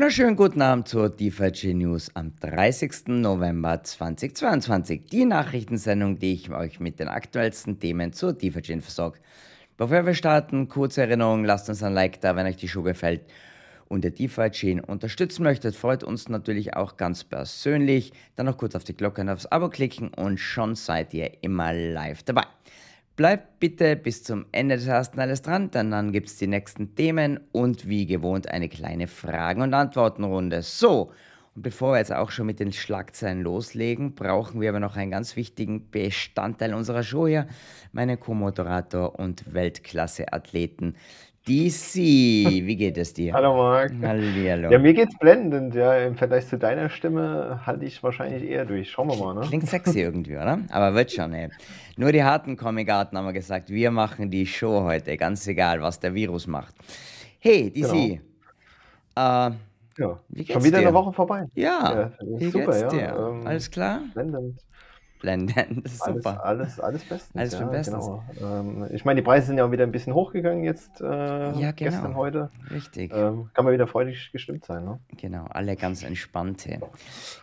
wunderschönen guten Abend zur DeFi News am 30. November 2022. Die Nachrichtensendung, die ich euch mit den aktuellsten Themen zur DeFi versorge. Bevor wir starten, kurze Erinnerung, lasst uns ein Like da, wenn euch die Show gefällt und der DeFi Chain unterstützen möchtet, freut uns natürlich auch ganz persönlich. Dann noch kurz auf die Glocke und aufs Abo klicken und schon seid ihr immer live dabei. Bleibt bitte bis zum Ende des ersten Teiles dran, denn dann gibt es die nächsten Themen und wie gewohnt eine kleine Fragen- und Antwortenrunde. So, und bevor wir jetzt auch schon mit den Schlagzeilen loslegen, brauchen wir aber noch einen ganz wichtigen Bestandteil unserer Show hier, meinen Co-Moderator und Weltklasse-Athleten DC, wie geht es dir? Hallo Marc. Hallihallo. Ja, mir geht's blendend. Ja, im Vergleich zu deiner Stimme halte ich wahrscheinlich eher durch. Schauen wir mal, ne? Klingt sexy irgendwie, oder? Aber wird schon, ey. Nur die harten Comic-Arten haben wir gesagt, wir machen die Show heute, ganz egal, was der Virus macht. Hey, DC. Genau. Äh, Ja, wie geht's schon wieder dir? eine Woche vorbei. Ja, Ja, super, ja. Ähm, Alles klar? Blendend. Blendend, das ist Alles, super. alles, alles bestens. Alles für ja, bestens. Genau. Ähm, ich meine, die Preise sind ja auch wieder ein bisschen hochgegangen jetzt, äh, Ja, gestern, genau. heute. Richtig. Ähm, kann man wieder freudig gestimmt sein, ne? Genau, alle ganz entspannte.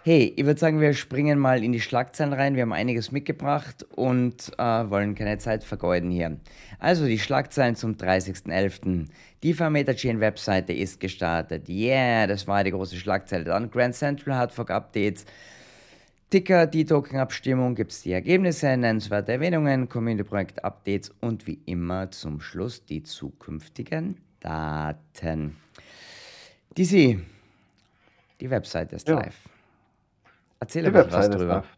Hey, ich würde sagen, wir springen mal in die Schlagzeilen rein. Wir haben einiges mitgebracht und äh, wollen keine Zeit vergeuden hier. Also die Schlagzeilen zum 30.11. Die Vermeter Chain Webseite ist gestartet. Yeah, das war die große Schlagzeile. Dann Grand Central hat Fork Updates. Ticker, die Token-Abstimmung, gibt es die Ergebnisse, nennenswerte Erwähnungen, Community-Projekt-Updates und wie immer zum Schluss die zukünftigen Daten. DC, die Webseite ist Ja. live. Erzähl Die ein bisschen was drüber. live.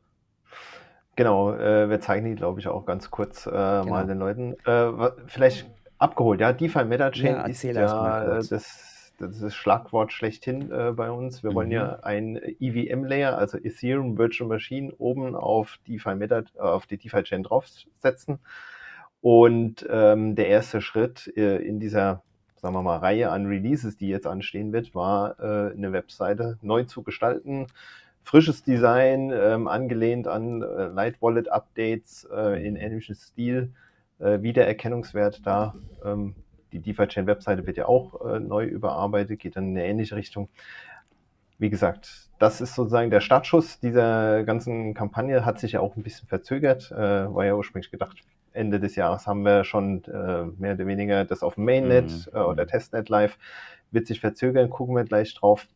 Genau, äh, wir zeigen die, glaube ich, auch ganz kurz äh, Genau. mal den Leuten. Äh, vielleicht abgeholt, ja, DeFi MetaChain Ja, ist ja das, das ist das Schlagwort schlechthin äh, bei uns. Wir wollen Mhm. ja ein EVM-Layer, also Ethereum Virtual Machine, oben auf DeFi Meta, äh, auf die DeFi Chain draufsetzen. Und ähm, der erste Schritt äh, in dieser, sagen wir mal, Reihe an Releases, die jetzt anstehen wird, war äh, eine Webseite neu zu gestalten. Frisches Design, ähm, angelehnt an äh, Light Wallet Updates äh, in ähnlichem Stil, äh, Wiedererkennungswert da. Ähm, die DeFi Chain Webseite wird ja auch äh, neu überarbeitet, geht dann in eine ähnliche Richtung. Wie gesagt, das ist sozusagen der Startschuss dieser ganzen Kampagne, hat sich ja auch ein bisschen verzögert, äh, war ja ursprünglich gedacht, Ende des Jahres haben wir schon äh, mehr oder weniger das auf dem Mainnet Mhm. äh, oder Testnet live, wird sich verzögern, gucken wir gleich drauf.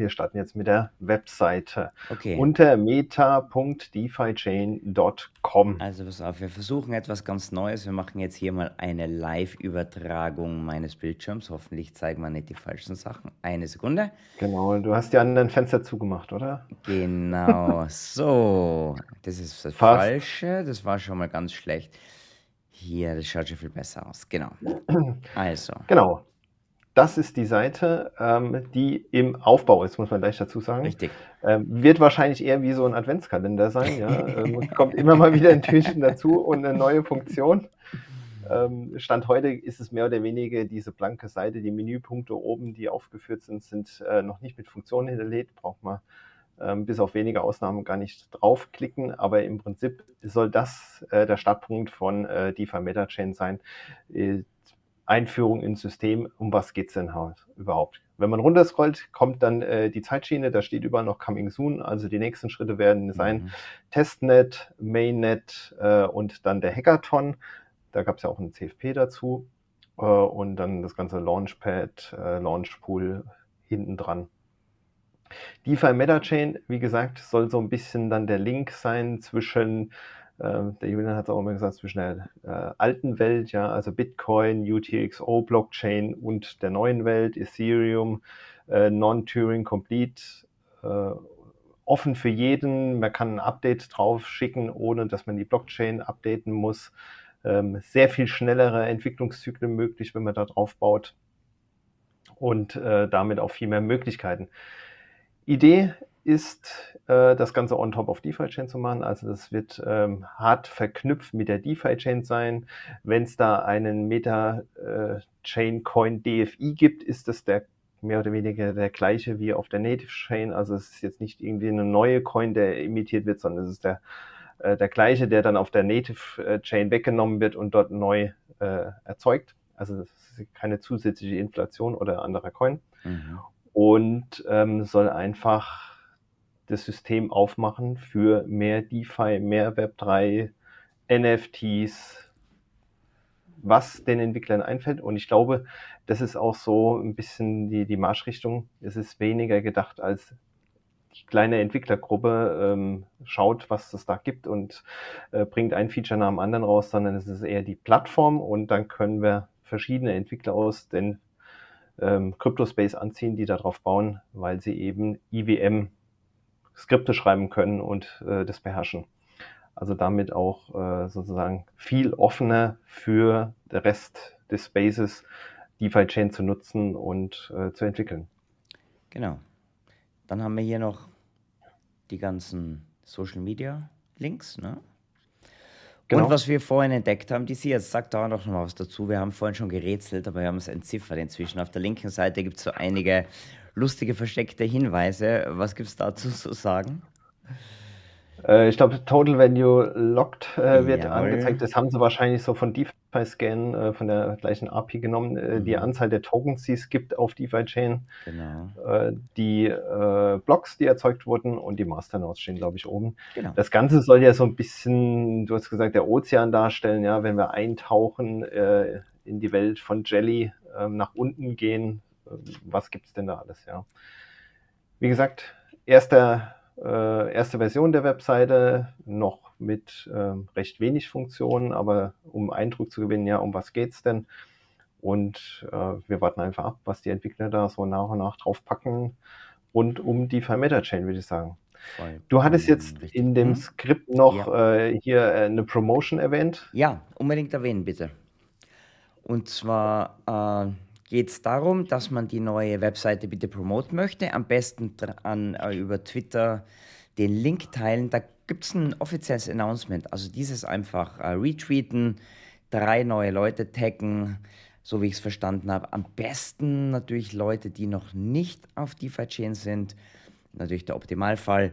Wir starten jetzt mit der Webseite Okay. unter meta.defichain.com. Also pass auf, wir versuchen etwas ganz Neues. Wir machen jetzt hier mal eine Live-Übertragung meines Bildschirms. Hoffentlich zeigen wir nicht die falschen Sachen. Eine Sekunde. Genau, du hast die anderen Fenster zugemacht, oder? Genau, so. Das ist das Fast. Falsche. Das war schon mal ganz schlecht. Hier, das schaut schon viel besser aus. Genau. Also, Genau. Das ist die Seite, ähm, die im Aufbau ist, muss man gleich dazu sagen. richtig. Ähm, wird wahrscheinlich eher wie so ein Adventskalender sein. Ja? ähm, kommt immer mal wieder ein Türchen dazu und eine neue Funktion. Ähm, Stand heute ist es mehr oder weniger diese blanke Seite. Die Menüpunkte oben, die aufgeführt sind, sind äh, noch nicht mit Funktionen hinterlegt. Braucht man ähm, bis auf wenige Ausnahmen gar nicht draufklicken. Aber im Prinzip soll das äh, der Startpunkt von äh, DeFi MetaChain sein. Äh, Einführung ins System, um was geht's denn überhaupt? Wenn man runterscrollt, kommt dann äh, die Zeitschiene, da steht überall noch Coming Soon, also die nächsten Schritte werden sein Mhm. Testnet, Mainnet äh, und dann der Hackathon. Da gab es ja auch einen CFP dazu äh, und dann das ganze Launchpad, äh, Launchpool hinten dran. DeFi MetaChain, wie gesagt, soll so ein bisschen dann der Link sein zwischen ähm, der Julian hat es auch immer gesagt, zwischen der äh, alten Welt, ja, also Bitcoin, UTXO, Blockchain und der neuen Welt, Ethereum, äh, Non-Turing Complete, äh, offen für jeden. Man kann ein Update drauf schicken, ohne dass man die Blockchain updaten muss. Ähm, sehr viel schnellere Entwicklungszyklen möglich, wenn man da drauf baut. Und äh, damit auch viel mehr Möglichkeiten. Idee ist, äh, das Ganze on top of DeFi-Chain zu machen. Also das wird ähm, hart verknüpft mit der DeFi-Chain sein. Wenn es da einen Meta-Chain-Coin DFI gibt, ist das der mehr oder weniger der gleiche wie auf der Native Chain. Also es ist jetzt nicht irgendwie eine neue Coin, der imitiert wird, sondern es ist der, äh, der gleiche, der dann auf der Native äh, Chain weggenommen wird und dort neu äh, erzeugt. Also es ist keine zusätzliche Inflation oder anderer Coin. Mhm. und ähm, soll einfach das System aufmachen für mehr DeFi, mehr Web3, NFTs, was den Entwicklern einfällt. Und ich glaube, das ist auch so ein bisschen die, die Marschrichtung. Es ist weniger gedacht als die kleine Entwicklergruppe ähm, schaut, was es da gibt und äh, bringt ein Feature nach dem anderen raus, sondern es ist eher die Plattform und dann können wir verschiedene Entwickler aus den ähm, Crypto-Space anziehen, die darauf bauen, weil sie eben IWM Skripte schreiben können und äh, das beherrschen. Also damit auch äh, sozusagen viel offener für den Rest des Spaces DeFi Chain zu nutzen und äh, zu entwickeln. Genau. Dann haben wir hier noch die ganzen Social Media Links, ne? Genau. Und was wir vorhin entdeckt haben, die Sie jetzt sagt da noch mal was dazu. Wir haben vorhin schon gerätselt, aber wir haben es entziffert inzwischen. Auf der linken Seite gibt es so einige lustige versteckte Hinweise. Was gibt es dazu zu sagen? Äh, ich glaube, Total Value Locked äh, wird Jawohl. angezeigt. Das haben sie wahrscheinlich so von DeFi-Scan, äh, von der gleichen API genommen. Äh, mhm. Die Anzahl der Tokens, die es gibt auf DeFi-Chain. Genau. Äh, die äh, Blocks, die erzeugt wurden und die Masternodes stehen, glaube ich, oben. Genau. Das Ganze soll ja so ein bisschen, du hast gesagt, der Ozean darstellen. Ja, wenn wir eintauchen in die Welt von Jelly, ähm, nach unten gehen, was gibt es denn da alles? Ja. Wie gesagt, erster äh, erste Version der Webseite, noch mit äh, recht wenig Funktionen, aber um Eindruck zu gewinnen, ja, um was geht's denn? Und äh, wir warten einfach ab, was die Entwickler da so nach und nach draufpacken und um die Meta Chain, würde ich sagen. Du hattest jetzt in dem hm? Skript noch ja. äh, hier äh, eine Promotion erwähnt. Ja, unbedingt erwähnen, bitte. Und zwar äh, geht es darum, dass man die neue Webseite bitte promoten möchte. Am besten an, äh, über Twitter den Link teilen. Da gibt es ein offizielles Announcement. Also dieses einfach äh, retweeten, drei neue Leute taggen, so wie ich es verstanden habe. Am besten natürlich Leute, die noch nicht auf DeFi-Chain sind. Natürlich der Optimalfall.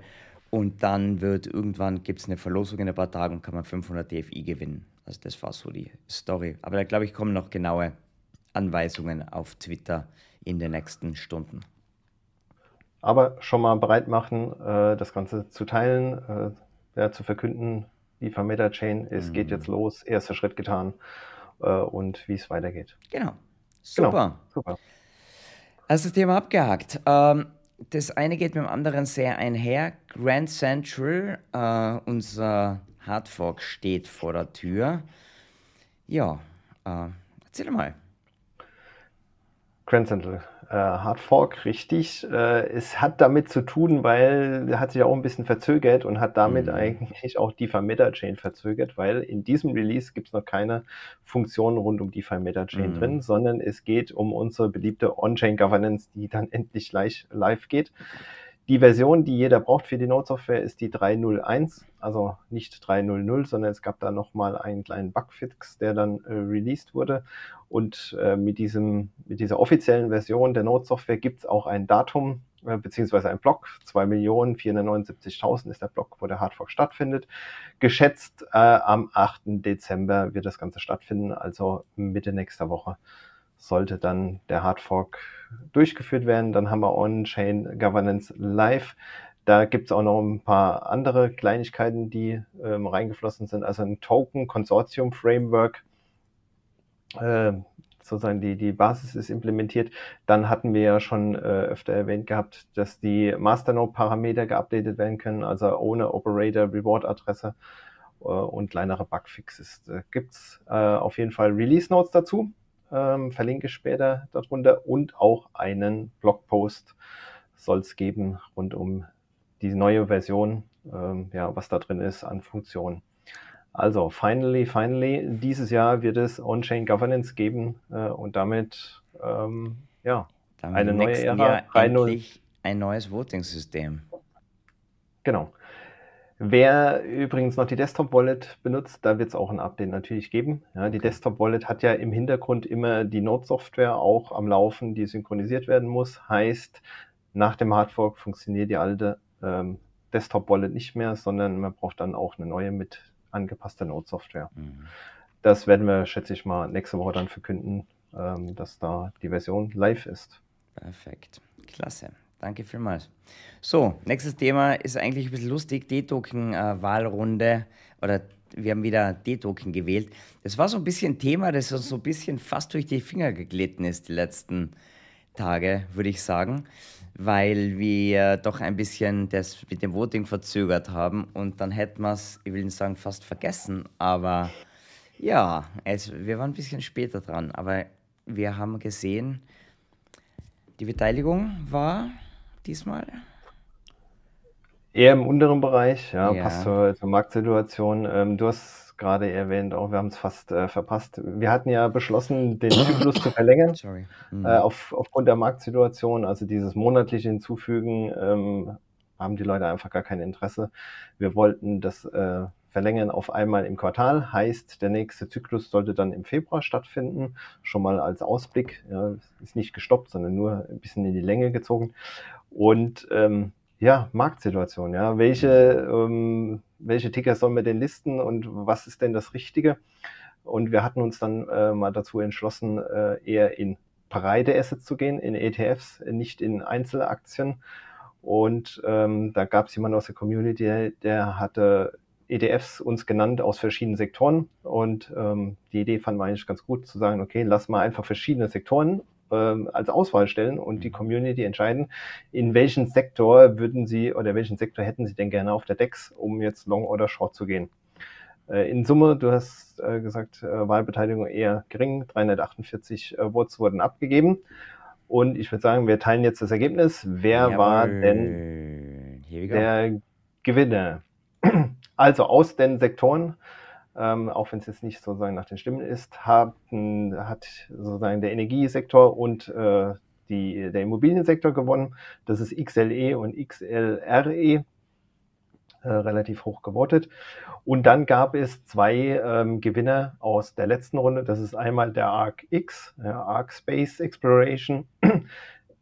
Und dann wird irgendwann, gibt es eine Verlosung in ein paar Tagen kann man 500 DFI gewinnen. Also das war so die Story. Aber da glaube ich, kommen noch genaue Anweisungen auf Twitter in den nächsten Stunden. Aber schon mal bereit machen, äh, das Ganze zu teilen, äh, ja, zu verkünden, die Vermeta Chain, es mhm. geht jetzt los, erster Schritt getan äh, und wie es weitergeht. Genau. Super. Genau. Super. Also das Thema abgehakt. Ähm, das eine geht mit dem anderen sehr einher. Grand Central, äh, unser Hardfork steht vor der Tür. Ja, äh, erzähl mal. Grand Central. Äh, Hard Fork, richtig. Äh, es hat damit zu tun, weil er hat sich auch ein bisschen verzögert und hat damit mhm. eigentlich auch DeFi Meta Chain verzögert, weil in diesem Release gibt es noch keine Funktion rund um DeFi Meta Chain mhm. drin, sondern es geht um unsere beliebte On-Chain Governance, die dann endlich gleich live geht. Die Version, die jeder braucht für die Node-Software, ist die 3.0.1, also nicht 3.0.0, sondern es gab da nochmal einen kleinen Bugfix, der dann äh, released wurde. Und äh, mit, diesem, mit dieser offiziellen Version der Node-Software gibt es auch ein Datum, äh, beziehungsweise ein Block. 2.479.000 ist der Block, wo der Hardfork stattfindet. Geschätzt äh, am 8. Dezember wird das Ganze stattfinden, also Mitte nächster Woche sollte dann der Hardfork durchgeführt werden. Dann haben wir On-Chain Governance Live. Da gibt es auch noch ein paar andere Kleinigkeiten, die ähm, reingeflossen sind. Also ein Token Consortium Framework. Äh, sozusagen die, die Basis ist implementiert. Dann hatten wir ja schon äh, öfter erwähnt gehabt, dass die Masternode-Parameter geupdatet werden können, also ohne Operator-Reward-Adresse äh, und kleinere Bugfixes. Da gibt's äh, auf jeden Fall Release-Notes dazu ähm, verlinke ich später darunter und auch einen Blogpost soll es geben rund um die neue Version, ähm, ja, was da drin ist an Funktionen. Also, finally, finally, dieses Jahr wird es On-Chain Governance geben äh, und damit, ähm, ja, damit eine neue Ära. Jahr ein neues Voting-System. Genau. Wer übrigens noch die Desktop Wallet benutzt, da wird es auch ein Update natürlich geben. Ja, die Desktop Wallet hat ja im Hintergrund immer die Node-Software auch am Laufen, die synchronisiert werden muss. Heißt, nach dem Hardfork funktioniert die alte ähm, Desktop Wallet nicht mehr, sondern man braucht dann auch eine neue mit angepasster Node-Software. Mhm. Das werden wir, schätze ich mal, nächste Woche dann verkünden, ähm, dass da die Version live ist. Perfekt. Klasse. Danke vielmals. So, nächstes Thema ist eigentlich ein bisschen lustig. D-Token-Wahlrunde oder wir haben wieder D-Token gewählt. Das war so ein bisschen Thema, das uns so ein bisschen fast durch die Finger geglitten ist die letzten Tage, würde ich sagen, weil wir doch ein bisschen das mit dem Voting verzögert haben und dann hätten wir es, ich will nicht sagen fast vergessen, aber ja, es, wir waren ein bisschen später dran, aber wir haben gesehen, die Beteiligung war diesmal Eher im unteren Bereich, ja, passt zur, zur Marktsituation. Ähm, du hast gerade erwähnt, auch wir haben es fast äh, verpasst. Wir hatten ja beschlossen, den Zyklus zu verlängern, Sorry. Mhm. Äh, auf, aufgrund der Marktsituation. Also dieses monatliche Hinzufügen ähm, haben die Leute einfach gar kein Interesse. Wir wollten das äh, verlängern auf einmal im Quartal, heißt, der nächste Zyklus sollte dann im Februar stattfinden. Schon mal als Ausblick, ja, ist nicht gestoppt, sondern nur ein bisschen in die Länge gezogen. Und ähm, ja, Marktsituation, ja. Welche, ähm, welche Ticker sollen wir denn listen und was ist denn das Richtige? Und wir hatten uns dann äh, mal dazu entschlossen, äh, eher in breite Assets zu gehen, in ETFs, nicht in Einzelaktien. Und ähm, da gab es jemanden aus der Community, der hatte ETFs uns genannt aus verschiedenen Sektoren. Und ähm, die Idee fanden wir eigentlich ganz gut, zu sagen, okay, lass mal einfach verschiedene Sektoren ähm, als Auswahl stellen und die mhm. Community entscheiden, in welchen Sektor würden sie oder welchen Sektor hätten sie denn gerne auf der DEX, um jetzt Long oder Short zu gehen. Äh, in Summe, du hast äh, gesagt, äh, Wahlbeteiligung eher gering, 348 Votes wurden abgegeben. Und ich würde sagen, wir teilen jetzt das Ergebnis. Wer Jawohl. war denn der Gewinner? Also aus den Sektoren ähm, auch wenn es jetzt nicht sozusagen nach den Stimmen ist, haben, hat sozusagen der Energiesektor und äh, die, der Immobiliensektor gewonnen. Das ist XLE und XLRE. Äh, relativ hoch gewotet. Und dann gab es zwei ähm, Gewinner aus der letzten Runde. Das ist einmal der ARC X, ja, ARC Space Exploration.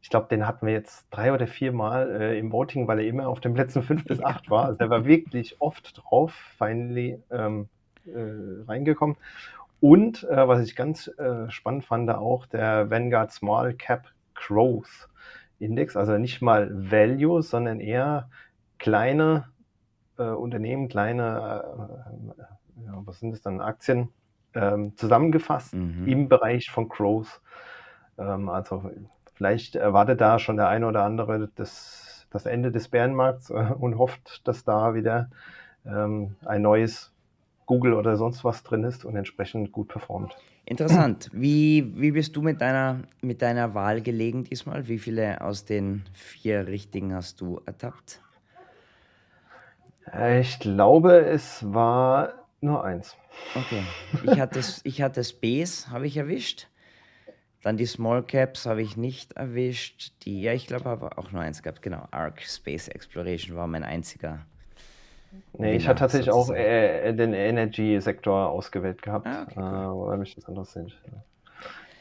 Ich glaube, den hatten wir jetzt drei oder vier Mal äh, im Voting, weil er immer auf den Plätzen fünf bis acht war. Also er war wirklich oft drauf. Finally ähm, äh, reingekommen. Und äh, was ich ganz äh, spannend fand, auch der Vanguard Small Cap Growth Index, also nicht mal Value, sondern eher kleine äh, Unternehmen, kleine, äh, ja, was sind das dann, Aktien, ähm, zusammengefasst mhm. im Bereich von Growth. Ähm, also vielleicht erwartet da schon der eine oder andere das, das Ende des Bärenmarkts äh, und hofft, dass da wieder ähm, ein neues Google oder sonst was drin ist und entsprechend gut performt. Interessant. Wie, wie bist du mit deiner, mit deiner Wahl gelegen diesmal? Wie viele aus den vier richtigen hast du ertappt? Ich glaube, es war nur eins. Okay. Ich hatte, ich hatte Space, habe ich erwischt. Dann die Small Caps habe ich nicht erwischt. Die, ja, ich glaube, habe auch nur eins gehabt. Genau, Arc Space Exploration war mein einziger Nee, ich hatte tatsächlich auch äh, den Energy-Sektor ausgewählt gehabt, ah, okay, cool. äh, weil mich das interessiert.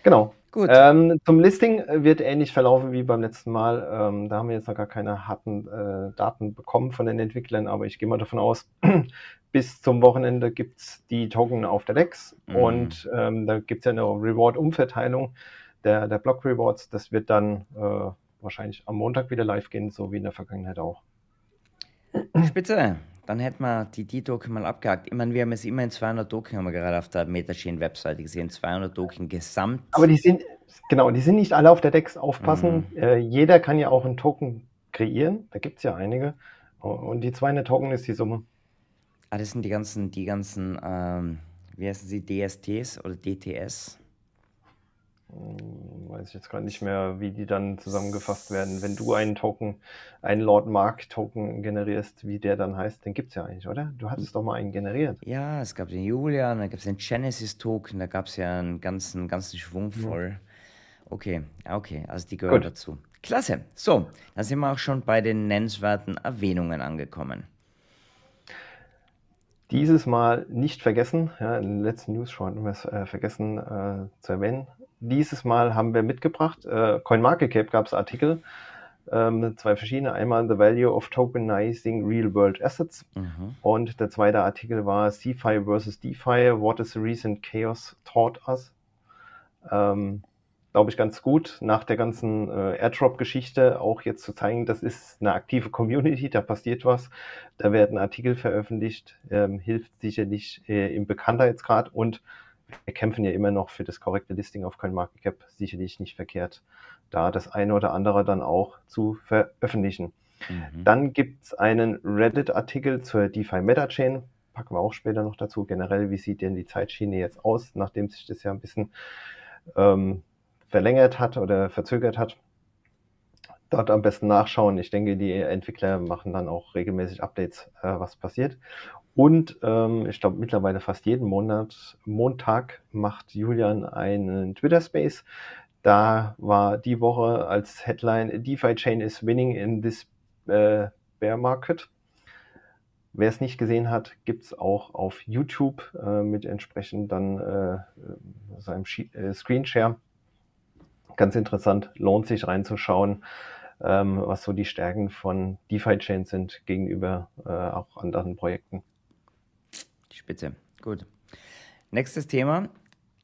Genau. Gut. Ähm, zum Listing wird ähnlich verlaufen wie beim letzten Mal. Ähm, da haben wir jetzt noch gar keine harten äh, Daten bekommen von den Entwicklern, aber ich gehe mal davon aus, bis zum Wochenende gibt es die Token auf der DEX mhm. und ähm, da gibt es ja eine Reward-Umverteilung der, der Block-Rewards. Das wird dann äh, wahrscheinlich am Montag wieder live gehen, so wie in der Vergangenheit auch. Spitze. Dann hätten wir die D-Token mal abgehakt. Ich meine, wir haben jetzt immerhin 200 Token, haben wir gerade auf der Metachain-Webseite gesehen. 200 Token gesamt. Aber die sind, genau, die sind nicht alle auf der DEX. Aufpassen. Mhm. Äh, jeder kann ja auch einen Token kreieren. Da gibt es ja einige. Und die 200 Token ist die Summe. Ah, das sind die ganzen, die ganzen, ähm, wie heißen sie, DSTs oder DTS? Hm, weiß ich jetzt gerade nicht mehr, wie die dann zusammengefasst werden. Wenn du einen Token, einen Lord Mark Token generierst, wie der dann heißt, den gibt es ja eigentlich, oder? Du hattest doch mal einen generiert. Ja, es gab den Julian, dann gab es den Genesis Token, da gab es ja einen ganzen, ganzen Schwung voll. Okay, okay, also die gehören Gut. dazu. Klasse. So, dann sind wir auch schon bei den nennenswerten Erwähnungen angekommen. Dieses Mal nicht vergessen, ja, in den letzten News schon haben wir es äh, vergessen äh, zu erwähnen, dieses Mal haben wir mitgebracht, äh, CoinMarketCap gab es Artikel, ähm, zwei verschiedene. Einmal The Value of Tokenizing Real World Assets mhm. und der zweite Artikel war CFI versus DeFi, What is the recent chaos taught us? Ähm, glaube ich, ganz gut, nach der ganzen äh, Airdrop-Geschichte auch jetzt zu zeigen, das ist eine aktive Community, da passiert was, da werden Artikel veröffentlicht, ähm, hilft sicherlich äh, im Bekanntheitsgrad und wir kämpfen ja immer noch für das korrekte Listing auf CoinMarketCap, sicherlich nicht verkehrt, da das eine oder andere dann auch zu veröffentlichen. Mhm. Dann gibt's einen Reddit-Artikel zur DeFi Meta-Chain, packen wir auch später noch dazu. Generell, wie sieht denn die Zeitschiene jetzt aus, nachdem sich das ja ein bisschen ähm, verlängert hat oder verzögert hat. Dort am besten nachschauen. Ich denke, die Entwickler machen dann auch regelmäßig Updates, äh, was passiert. Und ähm, ich glaube, mittlerweile fast jeden Monat, Montag macht Julian einen Twitter Space. Da war die Woche als Headline DeFi Chain is winning in this äh, Bear Market. Wer es nicht gesehen hat, gibt es auch auf YouTube äh, mit entsprechend dann äh, seinem äh, Screenshare ganz interessant, lohnt sich reinzuschauen, ähm, was so die Stärken von DeFi-Chains sind gegenüber äh, auch anderen Projekten. Spitze, gut. Nächstes Thema,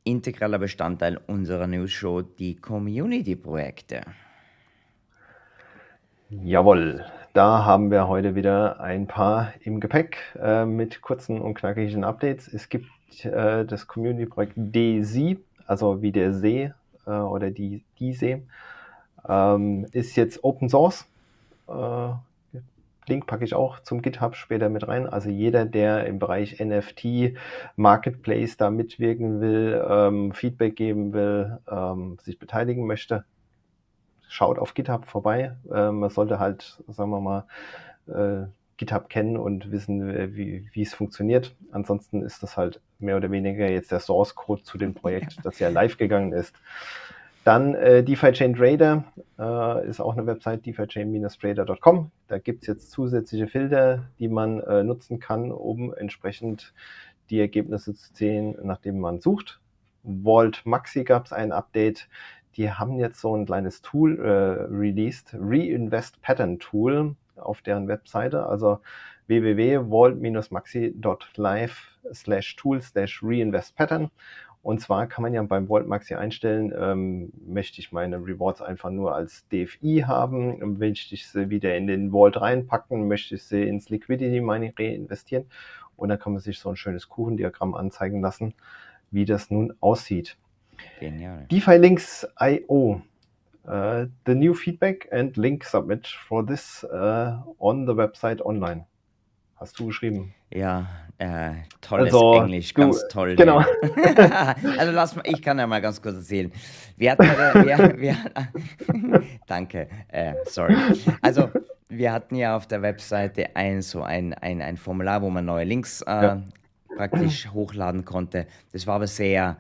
integraler Bestandteil unserer News-Show, die Community-Projekte. Jawohl, da haben wir heute wieder ein paar im Gepäck äh, mit kurzen und knackigen Updates. Es gibt äh, das Community-Projekt DZ, also wie der See äh, oder die, diese, ähm, ist jetzt Open Source. Äh, Link packe ich auch zum GitHub später mit rein. Also jeder, der im Bereich NFT, Marketplace da mitwirken will, ähm, Feedback geben will, ähm, sich beteiligen möchte, schaut auf GitHub vorbei. Ähm, man sollte halt, sagen wir mal, äh, GitHub kennen und wissen, äh, wie, wie es funktioniert. Ansonsten ist das halt mehr oder weniger jetzt der Source Code zu dem Projekt, das ja live gegangen ist. Dann äh, DeFi Chain Trader äh, ist auch eine Website, defichain-trader.com. Da gibt es jetzt zusätzliche Filter, die man äh, nutzen kann, um entsprechend die Ergebnisse zu sehen, nachdem man sucht. Vault Maxi gab es ein Update. Die haben jetzt so ein kleines Tool äh, released, Reinvest Pattern Tool auf deren Webseite, also www.vault-maxi.live slash tool slash reinvest pattern. Und zwar kann man ja beim Vault Maxi einstellen, ähm, möchte ich meine Rewards einfach nur als DFI haben, möchte ich sie wieder in den Vault reinpacken, möchte ich sie ins Liquidity Mining reinvestieren. Und dann kann man sich so ein schönes Kuchendiagramm anzeigen lassen, wie das nun aussieht. Genial. DeFi Links IO uh, the new feedback and link submit for this uh, on the website online. Hast du geschrieben? Ja, äh, tolles also, Englisch, ganz du, toll. Genau. also lass mal, ich kann ja mal ganz kurz erzählen. Wir hatten, wir, wir, danke, äh, sorry. Also wir hatten ja auf der Webseite ein so ein, ein, ein Formular, wo man neue Links äh, ja. praktisch hochladen konnte. Das war aber sehr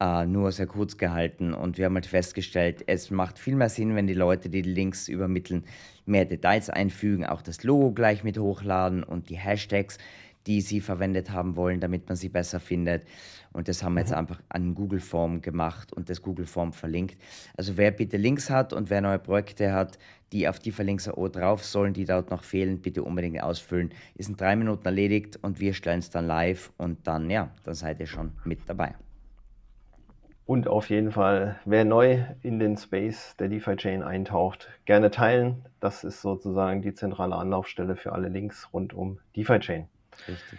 äh, nur sehr kurz gehalten und wir haben halt festgestellt, es macht viel mehr Sinn, wenn die Leute, die, Links übermitteln, mehr Details einfügen, auch das Logo gleich mit hochladen und die Hashtags, die sie verwendet haben wollen, damit man sie besser findet. Und das haben wir jetzt mhm. einfach an Google Form gemacht und das Google Form verlinkt. Also wer bitte Links hat und wer neue Projekte hat, die auf die Verlinks.io drauf sollen, die dort noch fehlen, bitte unbedingt ausfüllen. Ist in drei Minuten erledigt und wir stellen es dann live und dann, ja, dann seid ihr schon mit dabei. Und auf jeden Fall, wer neu in den Space der DeFi-Chain eintaucht, gerne teilen. Das ist sozusagen die zentrale Anlaufstelle für alle Links rund um DeFi-Chain. Richtig.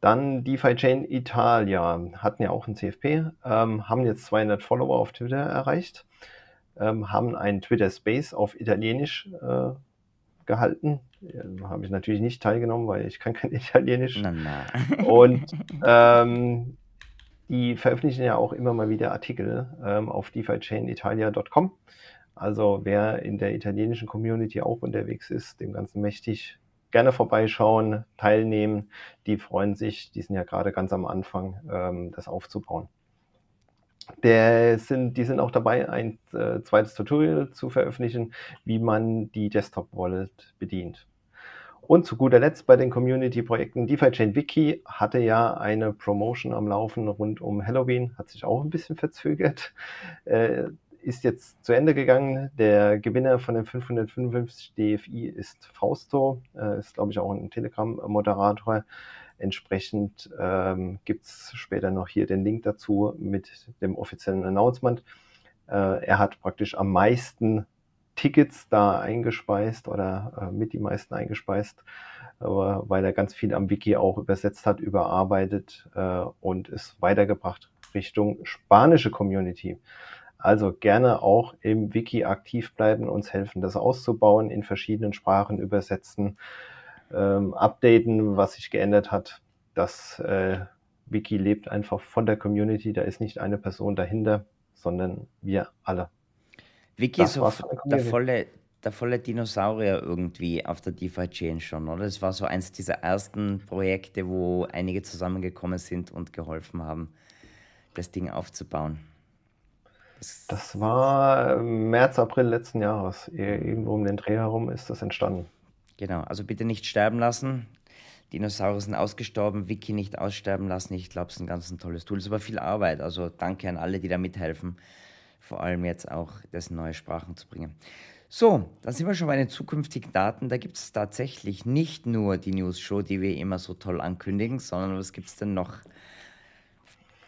Dann DeFi-Chain Italia hatten ja auch ein CFP, ähm, haben jetzt 200 Follower auf Twitter erreicht, ähm, haben einen Twitter Space auf Italienisch äh, gehalten. Ja, Habe ich natürlich nicht teilgenommen, weil ich kann kein Italienisch. Na, na. Und ähm, die veröffentlichen ja auch immer mal wieder Artikel ähm, auf DeFiChainItalia.com. Also wer in der italienischen Community auch unterwegs ist, dem Ganzen mächtig gerne vorbeischauen, teilnehmen. Die freuen sich, die sind ja gerade ganz am Anfang, ähm, das aufzubauen. Der sind, die sind auch dabei, ein äh, zweites Tutorial zu veröffentlichen, wie man die Desktop Wallet bedient. Und zu guter Letzt bei den Community-Projekten DeFi Chain Wiki hatte ja eine Promotion am Laufen rund um Halloween, hat sich auch ein bisschen verzögert, äh, ist jetzt zu Ende gegangen. Der Gewinner von den 555 DFI ist Fausto, äh, ist glaube ich auch ein Telegram-Moderator. Entsprechend ähm, gibt es später noch hier den Link dazu mit dem offiziellen Announcement. Äh, er hat praktisch am meisten Tickets da eingespeist oder äh, mit die meisten eingespeist, aber weil er ganz viel am Wiki auch übersetzt hat, überarbeitet äh, und es weitergebracht Richtung spanische Community. Also gerne auch im Wiki aktiv bleiben, uns helfen, das auszubauen, in verschiedenen Sprachen übersetzen, ähm, updaten, was sich geändert hat. Das äh, Wiki lebt einfach von der Community, da ist nicht eine Person dahinter, sondern wir alle. Wiki ist so der volle, der volle Dinosaurier irgendwie auf der DeFi Chain schon, oder? Das war so eins dieser ersten Projekte, wo einige zusammengekommen sind und geholfen haben, das Ding aufzubauen. Das, das war März, April letzten Jahres. Irgendwo um den Dreh herum ist das entstanden. Genau, also bitte nicht sterben lassen. Dinosaurier sind ausgestorben, Wiki nicht aussterben lassen. Ich glaube, es ist ein ganz ein tolles Tool. Es ist aber viel Arbeit. Also danke an alle, die da mithelfen. Vor allem jetzt auch, das in neue Sprachen zu bringen. So, dann sind wir schon bei den zukünftigen Daten. Da gibt es tatsächlich nicht nur die News Show, die wir immer so toll ankündigen, sondern was gibt es denn noch?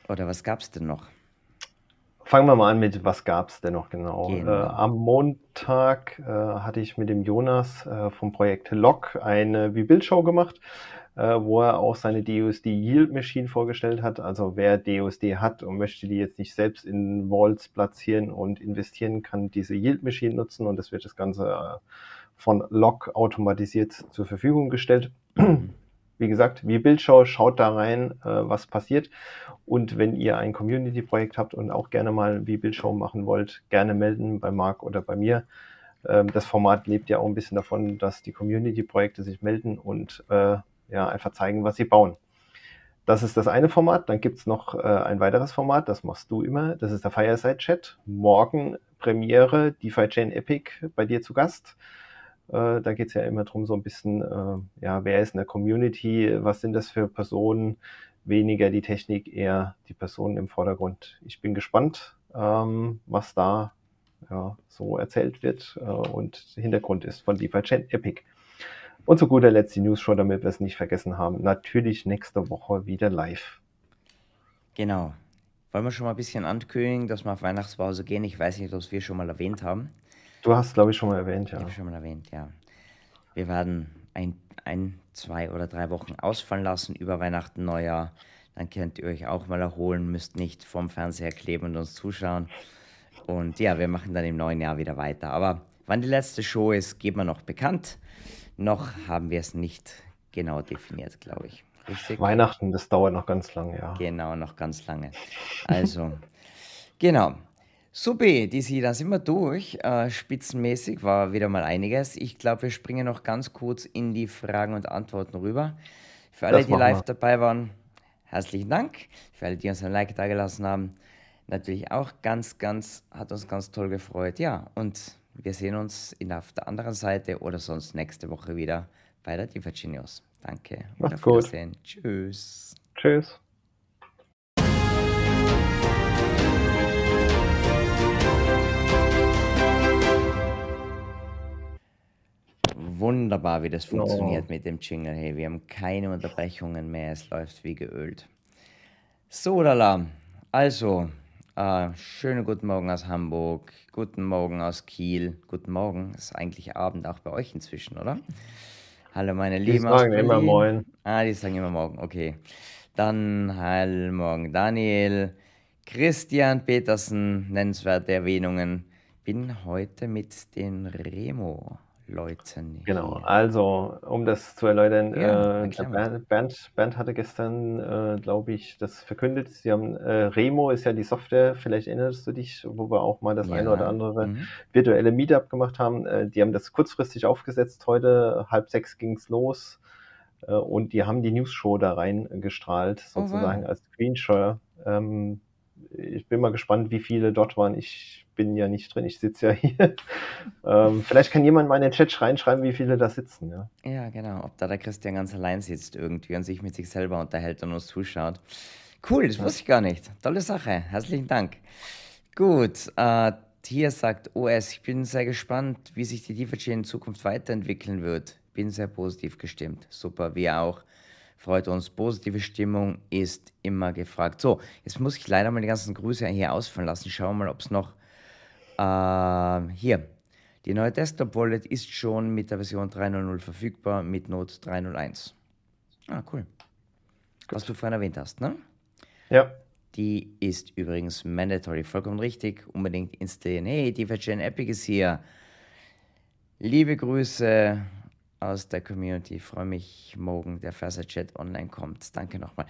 Oder was gab es denn noch? Fangen wir mal an mit, was gab es denn noch genau? genau. Äh, am Montag äh, hatte ich mit dem Jonas äh, vom Projekt Log eine Wie-Bild-Show gemacht, wo er auch seine DUSD Yield Machine vorgestellt hat. Also wer DUSD hat und möchte die jetzt nicht selbst in Vaults platzieren und investieren, kann diese Yield Machine nutzen und das wird das Ganze äh, von Log automatisiert zur Verfügung gestellt. wie gesagt, wie Bildschau, schaut da rein, äh, was passiert. Und wenn ihr ein Community-Projekt habt und auch gerne mal wie Bildshow machen wollt, gerne melden bei Marc oder bei mir. Ähm, das Format lebt ja auch ein bisschen davon, dass die Community-Projekte sich melden und äh, ja, einfach zeigen, was sie bauen. Das ist das eine Format. Dann gibt's noch äh, ein weiteres Format, das machst du immer. Das ist der Fireside-Chat. Morgen Premiere, DeFi Chain Epic bei dir zu Gast. Äh, da geht es ja immer darum, so ein bisschen, äh, ja, wer ist in der Community, was sind das für Personen, weniger die Technik, eher die Personen im Vordergrund. Ich bin gespannt, ähm, was da ja, so erzählt wird äh, und Hintergrund ist von DeFi Chain Epic. Und zu guter Letzt die News Show, damit wir es nicht vergessen haben. Natürlich nächste Woche wieder live. Genau. Wollen wir schon mal ein bisschen ankündigen, dass wir auf Weihnachtspause gehen? Ich weiß nicht, ob wir schon mal erwähnt haben. Du hast, glaube ich, schon mal erwähnt, ja. Ich habe schon mal erwähnt, ja. Wir werden ein, ein, zwei oder drei Wochen ausfallen lassen über Weihnachten, Neujahr. Dann könnt ihr euch auch mal erholen, müsst nicht vorm Fernseher kleben und uns zuschauen. Und ja, wir machen dann im neuen Jahr wieder weiter. Aber wann die letzte Show ist, geben wir noch bekannt. Noch haben wir es nicht genau definiert, glaube ich. Richtig? Weihnachten, das dauert noch ganz lange, ja. Genau, noch ganz lange. Also, genau. Supi, Disi, da sind wir durch. Äh, spitzenmäßig war wieder mal einiges. Ich glaube, wir springen noch ganz kurz in die Fragen und Antworten rüber. Für alle, die live wir. dabei waren, herzlichen Dank. Für alle, die uns ein Like da gelassen haben, natürlich auch ganz, ganz, hat uns ganz toll gefreut. Ja, und wir sehen uns in, auf der anderen Seite oder sonst nächste Woche wieder bei der Divergin News. Danke. Macht's gut. Tschüss. Tschüss. wunderbar, wie das funktioniert oh. mit dem Jingle. Hey, wir haben keine Unterbrechungen mehr. Es läuft wie geölt. So, lala. Also, äh, schönen guten Morgen aus Hamburg. Guten Morgen aus Kiel. Guten Morgen. ist eigentlich Abend auch bei euch inzwischen, oder? Hallo, meine Lieben. Die sagen immer Moin. Ah, die sagen immer Morgen. Okay. Dann, hallo, Morgen, Daniel. Christian Petersen, nennenswerte Erwähnungen. Bin heute mit den Remo Leuten. Genau, also um das zu erläutern, ja, äh, Bernd, Bernd, Bernd, hatte gestern, äh, glaube ich, das verkündet. Sie haben äh, Remo ist ja die Software, vielleicht erinnerst du dich, wo wir auch mal das ja. eine oder andere mhm. virtuelle Meetup gemacht haben. Äh, die haben das kurzfristig aufgesetzt. Heute halb sechs ging es los äh, und die haben die News Show da reingestrahlt, sozusagen oh, wow. als Screenshare. Ähm, ich bin mal gespannt, wie viele dort waren. Ich bin ja nicht drin, ich sitze ja hier. ähm, vielleicht kann jemand mal in den Chat reinschreiben, wie viele da sitzen. Ja, ja genau. Ob da der Christian ganz allein sitzt irgendwie und sich mit sich selber unterhält und uns zuschaut. Cool, das wusste ich gar nicht. Tolle Sache. Herzlichen Dank. Gut, äh, hier sagt OS, ich bin sehr gespannt, wie sich die DeFi in Zukunft weiterentwickeln wird. Bin sehr positiv gestimmt. Super, wir auch freut uns. Positive Stimmung ist immer gefragt. So, jetzt muss ich leider mal die ganzen Grüße hier ausfallen lassen. Schauen wir mal, ob es noch Ähm, hier, die neue Desktop-Wallet ist schon mit der Version 3.0.0 verfügbar, mit Node 3.0.1. Ah, cool. Was du vorhin erwähnt hast, ne? Ja. Die ist übrigens mandatory, vollkommen richtig. Unbedingt installieren. Hey, die Virgin Epic ist hier. Liebe Grüße aus der Community. Ich freue mich, morgen der Versa Chat online kommt. Danke nochmal.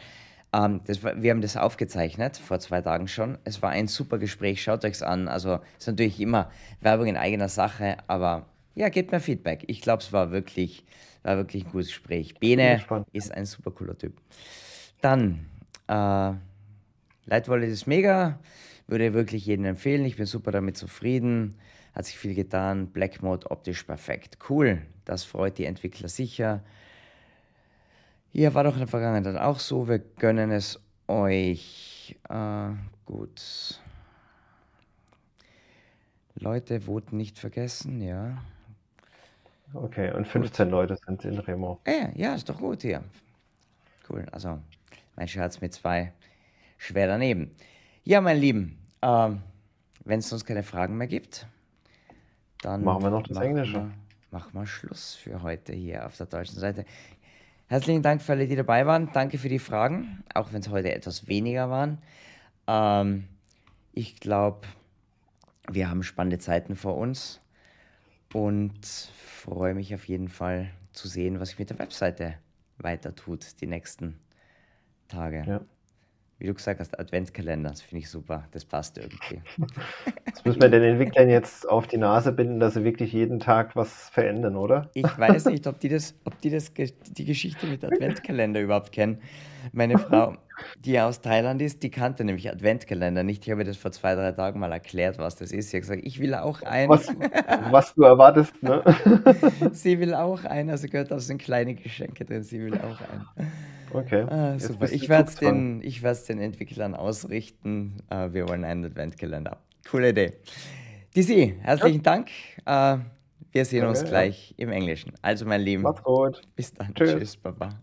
Ähm, war, wir haben das aufgezeichnet vor zwei Tagen schon. Es war ein super Gespräch. Schaut euch es an. Also ist natürlich immer Werbung in eigener Sache, aber ja, gebt mir Feedback. Ich glaube, es war wirklich, war wirklich ein gutes Gespräch. Bene ist ein super cooler Typ. Dann, äh, Lightwallet ist mega. Würde wirklich jedem empfehlen. Ich bin super damit zufrieden. Hat sich viel getan. Black Mode optisch perfekt. Cool. Das freut die Entwickler sicher. Hier war doch in der Vergangenheit auch so. Wir gönnen es euch. Äh, gut. Leute, Voten nicht vergessen, ja. Okay, und 15 gut. Leute sind in Remo. Ja, ja, ist doch gut hier. Cool, also mein Scherz mit zwei schwer daneben. Ja, mein Lieben, äh, wenn es uns keine Fragen mehr gibt, dann machen wir noch das Englische. Wir, machen wir Schluss für heute hier auf der deutschen Seite. Herzlichen Dank für alle, die dabei waren. Danke für die Fragen, auch wenn es heute etwas weniger waren. Ähm, ich glaube, wir haben spannende Zeiten vor uns und freue mich auf jeden Fall zu sehen, was sich mit der Webseite weiter tut die nächsten Tage. Ja wie du gesagt hast, Adventskalender, das finde ich super. Das passt irgendwie. Das müssen wir den Entwicklern jetzt auf die Nase binden, dass sie wirklich jeden Tag was verändern, oder? Ich weiß nicht, ob die das, ob die das, die Geschichte mit Adventskalender überhaupt kennen. Meine Frau, die aus Thailand ist, die kannte nämlich Adventskalender nicht. Ich habe das vor zwei, drei Tagen mal erklärt, was das ist. Sie hat gesagt, ich will auch einen. Was, was du erwartest, ne? Sie will auch einen, also gehört da sind kleine Geschenke drin. Sie will auch einen. Okay. Ah, super. Ich werde es den, den Entwicklern ausrichten. Uh, wir wollen einen Adventkalender. Coole Idee. DC, herzlichen ja. Dank. Uh, wir sehen okay, uns gleich ja. im Englischen. Also, mein Lieben. Macht's gut. Bis dann. Tschüss. Tschüss. Baba.